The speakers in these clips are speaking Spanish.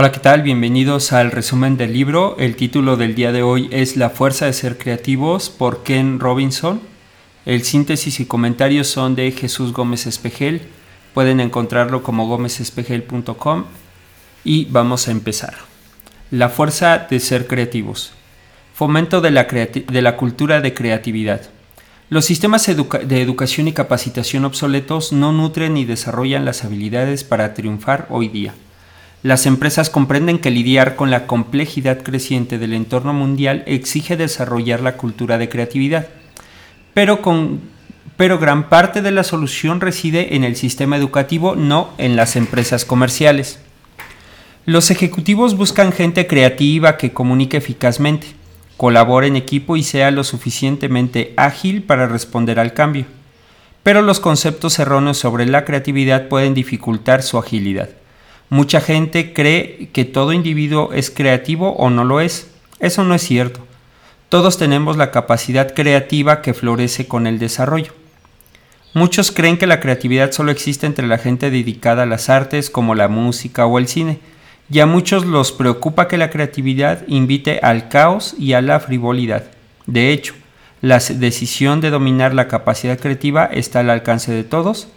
Hola, ¿qué tal? Bienvenidos al resumen del libro. El título del día de hoy es La fuerza de ser creativos por Ken Robinson. El síntesis y comentarios son de Jesús Gómez Espejel. Pueden encontrarlo como gómezespejel.com y vamos a empezar. La fuerza de ser creativos. Fomento de la, de la cultura de creatividad. Los sistemas de educación y capacitación obsoletos no nutren ni desarrollan las habilidades para triunfar hoy día. Las empresas comprenden que lidiar con la complejidad creciente del entorno mundial exige desarrollar la cultura de creatividad, pero, con, pero gran parte de la solución reside en el sistema educativo, no en las empresas comerciales. Los ejecutivos buscan gente creativa que comunique eficazmente, colabore en equipo y sea lo suficientemente ágil para responder al cambio. Pero los conceptos erróneos sobre la creatividad pueden dificultar su agilidad. Mucha gente cree que todo individuo es creativo o no lo es. Eso no es cierto. Todos tenemos la capacidad creativa que florece con el desarrollo. Muchos creen que la creatividad solo existe entre la gente dedicada a las artes como la música o el cine, y a muchos los preocupa que la creatividad invite al caos y a la frivolidad. De hecho, la decisión de dominar la capacidad creativa está al alcance de todos,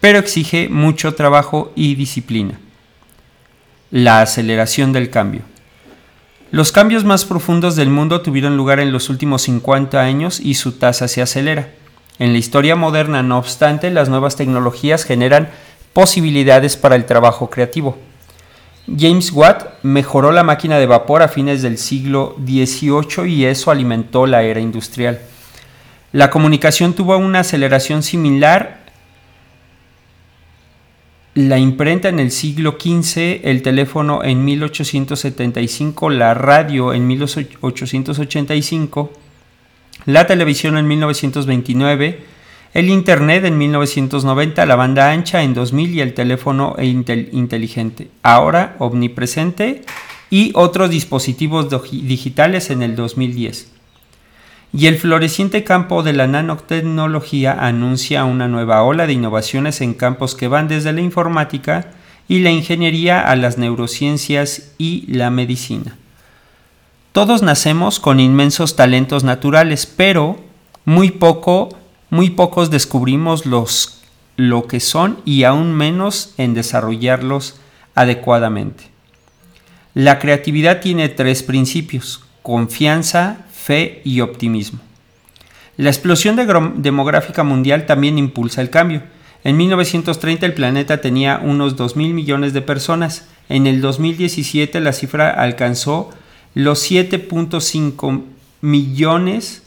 pero exige mucho trabajo y disciplina la aceleración del cambio. Los cambios más profundos del mundo tuvieron lugar en los últimos 50 años y su tasa se acelera. En la historia moderna, no obstante, las nuevas tecnologías generan posibilidades para el trabajo creativo. James Watt mejoró la máquina de vapor a fines del siglo XVIII y eso alimentó la era industrial. La comunicación tuvo una aceleración similar la imprenta en el siglo XV, el teléfono en 1875, la radio en 1885, la televisión en 1929, el Internet en 1990, la banda ancha en 2000 y el teléfono inteligente, ahora omnipresente, y otros dispositivos digitales en el 2010 y el floreciente campo de la nanotecnología anuncia una nueva ola de innovaciones en campos que van desde la informática y la ingeniería a las neurociencias y la medicina. Todos nacemos con inmensos talentos naturales, pero muy poco, muy pocos descubrimos los lo que son y aún menos en desarrollarlos adecuadamente. La creatividad tiene tres principios: confianza, fe y optimismo. La explosión demográfica mundial también impulsa el cambio. En 1930 el planeta tenía unos 2.000 millones de personas. En el 2017 la cifra alcanzó los 7.5 millones,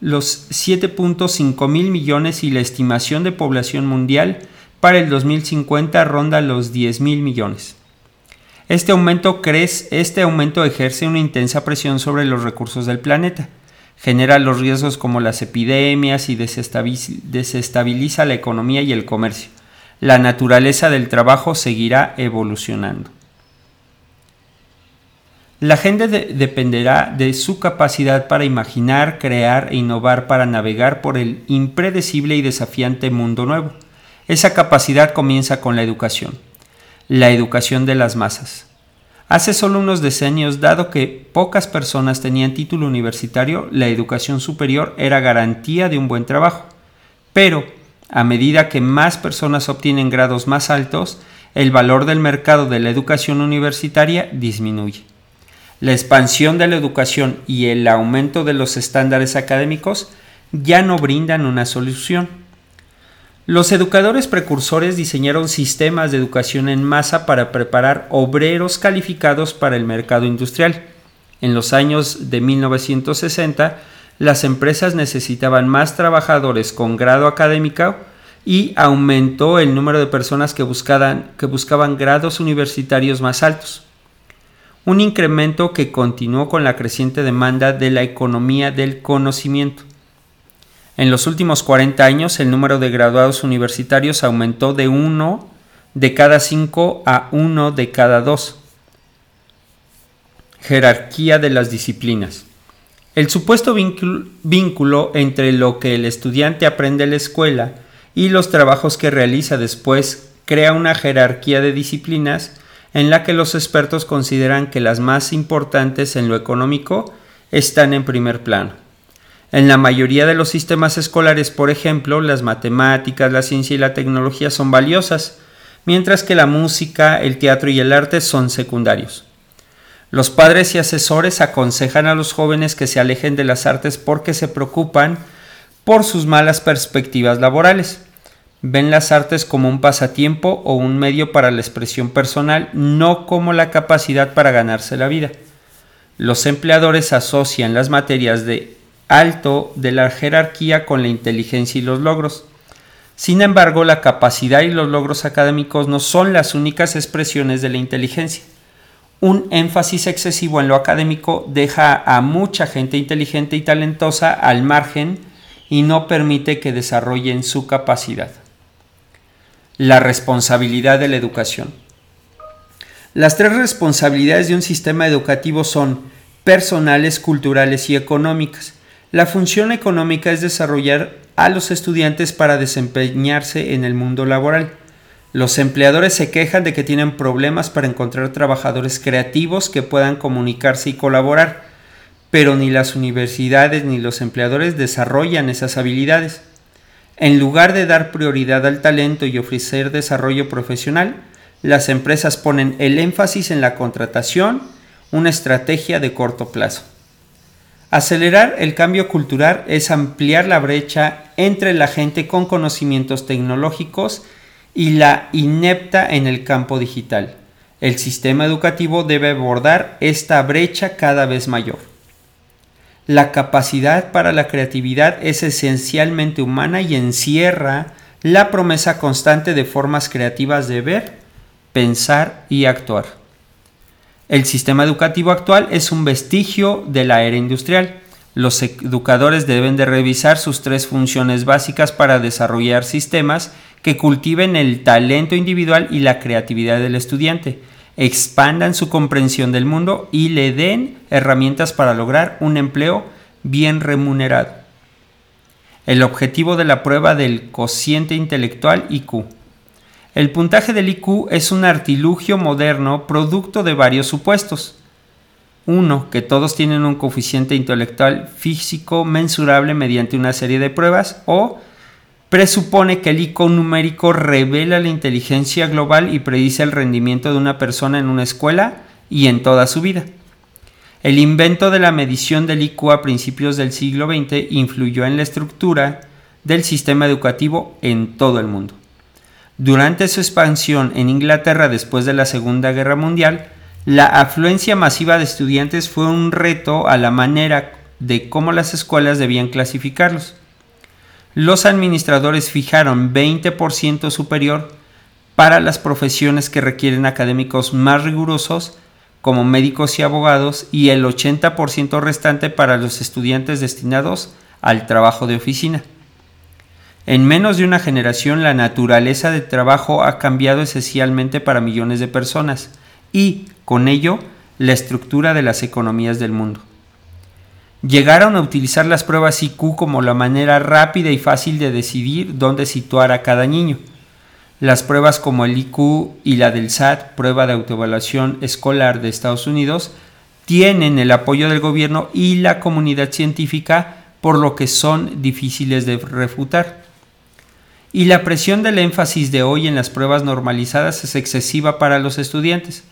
los 7.5 mil millones y la estimación de población mundial para el 2050 ronda los 10 mil millones. Este aumento, crece, este aumento ejerce una intensa presión sobre los recursos del planeta, genera los riesgos como las epidemias y desestabiliza la economía y el comercio. La naturaleza del trabajo seguirá evolucionando. La gente dependerá de su capacidad para imaginar, crear e innovar para navegar por el impredecible y desafiante mundo nuevo. Esa capacidad comienza con la educación la educación de las masas. Hace solo unos decenios, dado que pocas personas tenían título universitario, la educación superior era garantía de un buen trabajo. Pero, a medida que más personas obtienen grados más altos, el valor del mercado de la educación universitaria disminuye. La expansión de la educación y el aumento de los estándares académicos ya no brindan una solución los educadores precursores diseñaron sistemas de educación en masa para preparar obreros calificados para el mercado industrial. En los años de 1960, las empresas necesitaban más trabajadores con grado académico y aumentó el número de personas que buscaban, que buscaban grados universitarios más altos. Un incremento que continuó con la creciente demanda de la economía del conocimiento. En los últimos 40 años el número de graduados universitarios aumentó de 1 de cada 5 a 1 de cada 2. Jerarquía de las disciplinas. El supuesto vínculo entre lo que el estudiante aprende en la escuela y los trabajos que realiza después crea una jerarquía de disciplinas en la que los expertos consideran que las más importantes en lo económico están en primer plano. En la mayoría de los sistemas escolares, por ejemplo, las matemáticas, la ciencia y la tecnología son valiosas, mientras que la música, el teatro y el arte son secundarios. Los padres y asesores aconsejan a los jóvenes que se alejen de las artes porque se preocupan por sus malas perspectivas laborales. Ven las artes como un pasatiempo o un medio para la expresión personal, no como la capacidad para ganarse la vida. Los empleadores asocian las materias de alto de la jerarquía con la inteligencia y los logros. Sin embargo, la capacidad y los logros académicos no son las únicas expresiones de la inteligencia. Un énfasis excesivo en lo académico deja a mucha gente inteligente y talentosa al margen y no permite que desarrollen su capacidad. La responsabilidad de la educación. Las tres responsabilidades de un sistema educativo son personales, culturales y económicas. La función económica es desarrollar a los estudiantes para desempeñarse en el mundo laboral. Los empleadores se quejan de que tienen problemas para encontrar trabajadores creativos que puedan comunicarse y colaborar, pero ni las universidades ni los empleadores desarrollan esas habilidades. En lugar de dar prioridad al talento y ofrecer desarrollo profesional, las empresas ponen el énfasis en la contratación, una estrategia de corto plazo. Acelerar el cambio cultural es ampliar la brecha entre la gente con conocimientos tecnológicos y la inepta en el campo digital. El sistema educativo debe abordar esta brecha cada vez mayor. La capacidad para la creatividad es esencialmente humana y encierra la promesa constante de formas creativas de ver, pensar y actuar. El sistema educativo actual es un vestigio de la era industrial. Los educadores deben de revisar sus tres funciones básicas para desarrollar sistemas que cultiven el talento individual y la creatividad del estudiante, expandan su comprensión del mundo y le den herramientas para lograr un empleo bien remunerado. El objetivo de la prueba del cociente intelectual IQ. El puntaje del IQ es un artilugio moderno producto de varios supuestos. Uno, que todos tienen un coeficiente intelectual físico mensurable mediante una serie de pruebas, o presupone que el IQ numérico revela la inteligencia global y predice el rendimiento de una persona en una escuela y en toda su vida. El invento de la medición del IQ a principios del siglo XX influyó en la estructura del sistema educativo en todo el mundo. Durante su expansión en Inglaterra después de la Segunda Guerra Mundial, la afluencia masiva de estudiantes fue un reto a la manera de cómo las escuelas debían clasificarlos. Los administradores fijaron 20% superior para las profesiones que requieren académicos más rigurosos, como médicos y abogados, y el 80% restante para los estudiantes destinados al trabajo de oficina. En menos de una generación la naturaleza de trabajo ha cambiado esencialmente para millones de personas y, con ello, la estructura de las economías del mundo. Llegaron a utilizar las pruebas IQ como la manera rápida y fácil de decidir dónde situar a cada niño. Las pruebas como el IQ y la del SAT, prueba de autoevaluación escolar de Estados Unidos, tienen el apoyo del gobierno y la comunidad científica, por lo que son difíciles de refutar y la presión del énfasis de hoy en las pruebas normalizadas es excesiva para los estudiantes,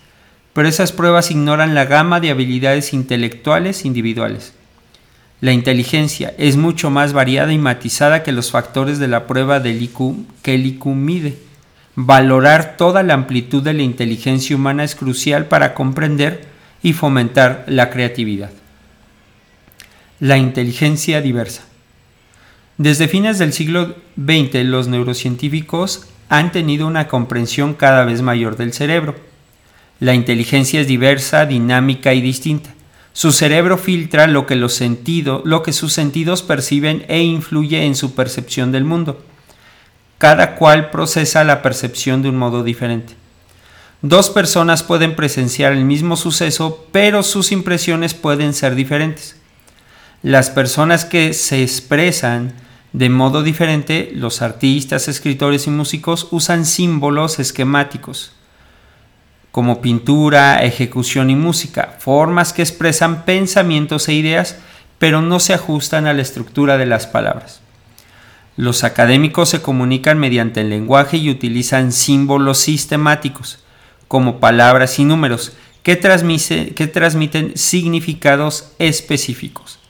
pero esas pruebas ignoran la gama de habilidades intelectuales individuales. La inteligencia es mucho más variada y matizada que los factores de la prueba del IQ que el IQ mide. Valorar toda la amplitud de la inteligencia humana es crucial para comprender y fomentar la creatividad. La inteligencia diversa. Desde fines del siglo XX los neurocientíficos han tenido una comprensión cada vez mayor del cerebro. La inteligencia es diversa, dinámica y distinta. Su cerebro filtra lo que, los lo que sus sentidos perciben e influye en su percepción del mundo. Cada cual procesa la percepción de un modo diferente. Dos personas pueden presenciar el mismo suceso, pero sus impresiones pueden ser diferentes. Las personas que se expresan de modo diferente, los artistas, escritores y músicos usan símbolos esquemáticos como pintura, ejecución y música, formas que expresan pensamientos e ideas, pero no se ajustan a la estructura de las palabras. Los académicos se comunican mediante el lenguaje y utilizan símbolos sistemáticos, como palabras y números, que, transmiten significados específicos.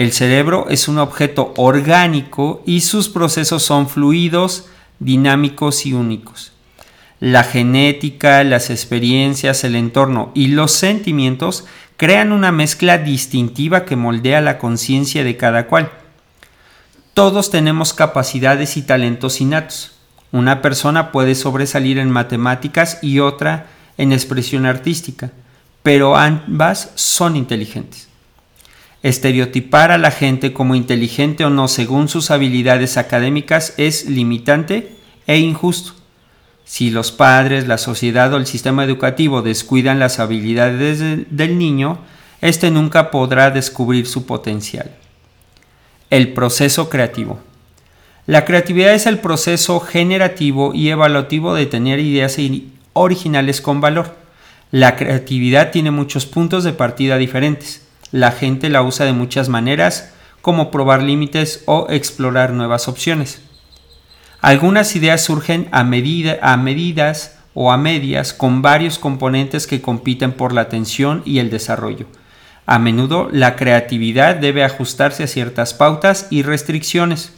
El cerebro es un objeto orgánico y sus procesos son fluidos, dinámicos y únicos. La genética, las experiencias, el entorno y los sentimientos crean una mezcla distintiva que moldea la conciencia de cada cual. Todos tenemos capacidades y talentos innatos. Una persona puede sobresalir en matemáticas y otra en expresión artística, pero ambas son inteligentes. Estereotipar a la gente como inteligente o no según sus habilidades académicas es limitante e injusto. Si los padres, la sociedad o el sistema educativo descuidan las habilidades del niño, éste nunca podrá descubrir su potencial. El proceso creativo. La creatividad es el proceso generativo y evaluativo de tener ideas originales con valor. La creatividad tiene muchos puntos de partida diferentes. La gente la usa de muchas maneras, como probar límites o explorar nuevas opciones. Algunas ideas surgen a, medida, a medidas o a medias con varios componentes que compiten por la atención y el desarrollo. A menudo la creatividad debe ajustarse a ciertas pautas y restricciones,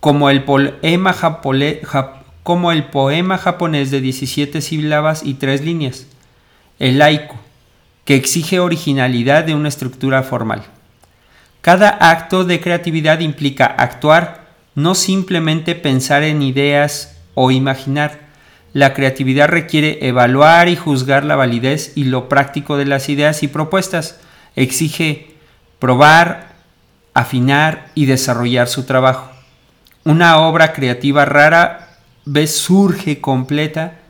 como el poema, japonés de 17 sílabas y 3 líneas, el laico, que exige originalidad de una estructura formal. Cada acto de creatividad implica actuar, no simplemente pensar en ideas o imaginar, la creatividad requiere evaluar y juzgar la validez y lo práctico de las ideas y propuestas. Exige probar, afinar y desarrollar su trabajo. Una obra creativa rara vez surge completa.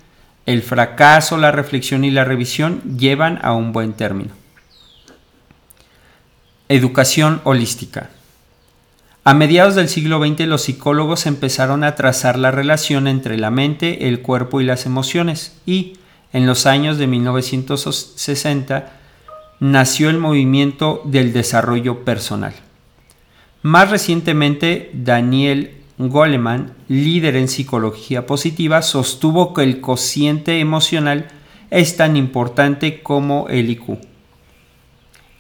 El fracaso, la reflexión y la revisión llevan a un buen término. Educación holística. A mediados del siglo XX los psicólogos empezaron a trazar la relación entre la mente, el cuerpo y las emociones y, en los años de 1960, nació el movimiento del desarrollo personal. Más recientemente, Daniel Goleman, líder en psicología positiva, sostuvo que el cociente emocional es tan importante como el IQ.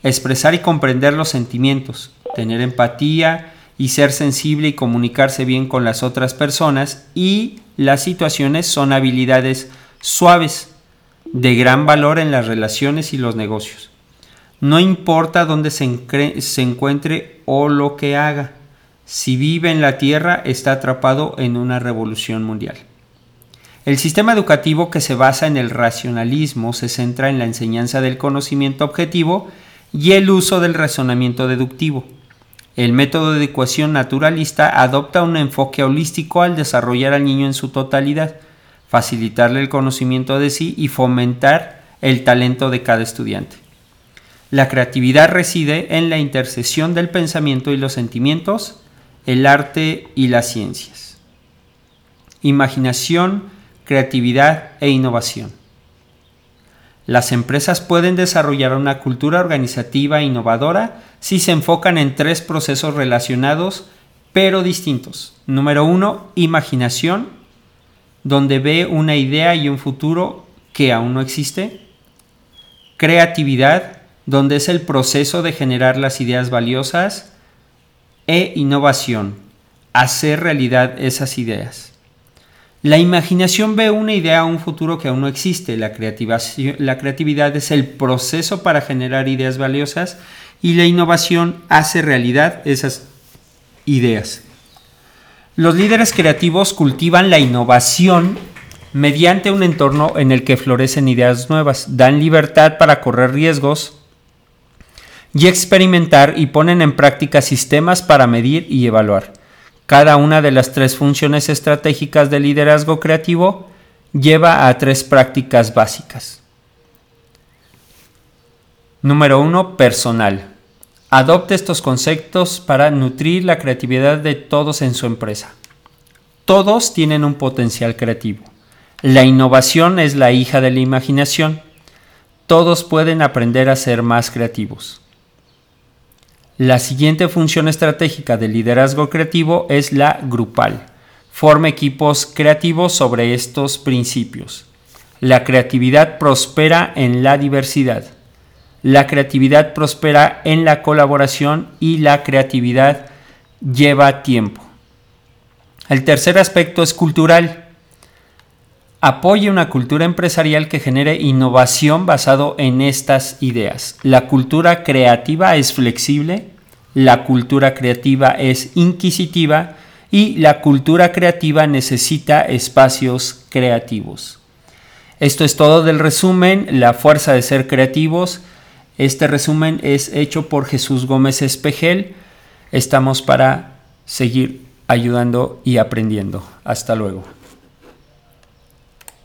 Expresar y comprender los sentimientos, tener empatía, y ser sensible y comunicarse bien con las otras personas y las situaciones son habilidades suaves de gran valor en las relaciones y los negocios. No importa dónde se, se encuentre o lo que haga, si vive en la Tierra está atrapado en una revolución mundial. El sistema educativo que se basa en el racionalismo se centra en la enseñanza del conocimiento objetivo y el uso del razonamiento deductivo. El método de ecuación naturalista adopta un enfoque holístico al desarrollar al niño en su totalidad, facilitarle el conocimiento de sí y fomentar el talento de cada estudiante. La creatividad reside en la intercesión del pensamiento y los sentimientos, el arte y las ciencias. Imaginación, creatividad e innovación. Las empresas pueden desarrollar una cultura organizativa innovadora si se enfocan en tres procesos relacionados pero distintos. Número uno, imaginación, donde ve una idea y un futuro que aún no existe. Creatividad, donde es el proceso de generar las ideas valiosas. E innovación, hacer realidad esas ideas. La imaginación ve una idea o un futuro que aún no existe. La, la creatividad es el proceso para generar ideas valiosas y la innovación hace realidad esas ideas. Los líderes creativos cultivan la innovación mediante un entorno en el que florecen ideas nuevas, dan libertad para correr riesgos y experimentar y ponen en práctica sistemas para medir y evaluar. Cada una de las tres funciones estratégicas del liderazgo creativo lleva a tres prácticas básicas. Número 1. Personal. Adopte estos conceptos para nutrir la creatividad de todos en su empresa. Todos tienen un potencial creativo. La innovación es la hija de la imaginación. Todos pueden aprender a ser más creativos. La siguiente función estratégica del liderazgo creativo es la grupal. Forma equipos creativos sobre estos principios. La creatividad prospera en la diversidad. La creatividad prospera en la colaboración y la creatividad lleva tiempo. El tercer aspecto es cultural. Apoya una cultura empresarial que genere innovación basado en estas ideas. La cultura creativa es flexible, la cultura creativa es inquisitiva y la cultura creativa necesita espacios creativos. Esto es todo del resumen, La fuerza de ser creativos. Este resumen es hecho por Jesús Gómez Espejel. Estamos para seguir ayudando y aprendiendo. Hasta luego.